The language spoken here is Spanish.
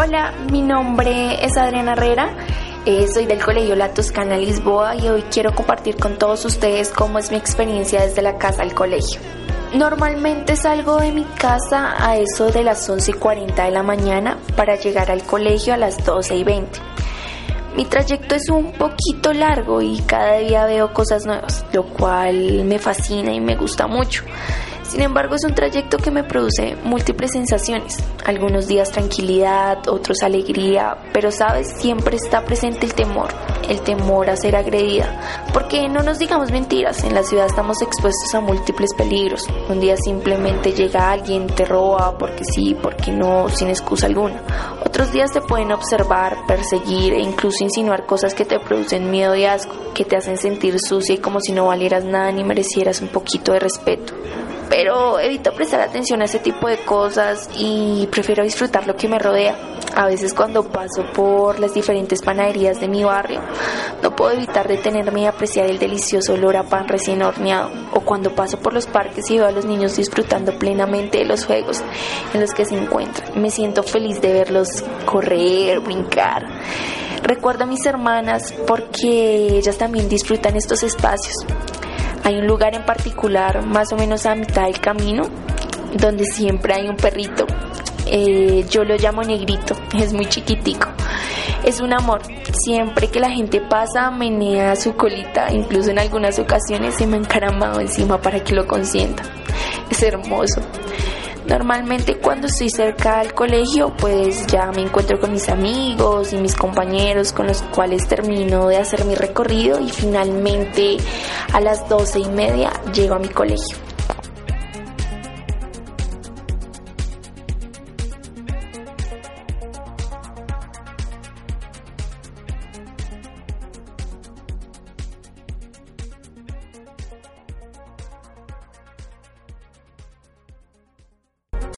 Hola, mi nombre es Adriana Herrera. Eh, soy del Colegio La Toscana Lisboa y hoy quiero compartir con todos ustedes cómo es mi experiencia desde la casa al colegio. Normalmente salgo de mi casa a eso de las 11 y 40 de la mañana para llegar al colegio a las 12 y 20. Mi trayecto es un poquito largo y cada día veo cosas nuevas, lo cual me fascina y me gusta mucho. Sin embargo, es un trayecto que me produce múltiples sensaciones. Algunos días tranquilidad, otros alegría, pero sabes, siempre está presente el temor, el temor a ser agredida. Porque no nos digamos mentiras, en la ciudad estamos expuestos a múltiples peligros. Un día simplemente llega alguien, te roba, porque sí, porque no, sin excusa alguna. Otros días te pueden observar, perseguir e incluso insinuar cosas que te producen miedo y asco, que te hacen sentir sucia y como si no valieras nada ni merecieras un poquito de respeto pero evito prestar atención a ese tipo de cosas y prefiero disfrutar lo que me rodea. A veces cuando paso por las diferentes panaderías de mi barrio, no puedo evitar detenerme y apreciar el delicioso olor a pan recién horneado. O cuando paso por los parques y veo a los niños disfrutando plenamente de los juegos en los que se encuentran. Me siento feliz de verlos correr, brincar. Recuerdo a mis hermanas porque ellas también disfrutan estos espacios. Hay un lugar en particular, más o menos a mitad del camino, donde siempre hay un perrito. Eh, yo lo llamo negrito, es muy chiquitico. Es un amor. Siempre que la gente pasa, menea su colita. Incluso en algunas ocasiones se me ha encaramado encima para que lo consienta. Es hermoso. Normalmente cuando estoy cerca al colegio pues ya me encuentro con mis amigos y mis compañeros con los cuales termino de hacer mi recorrido y finalmente a las doce y media llego a mi colegio.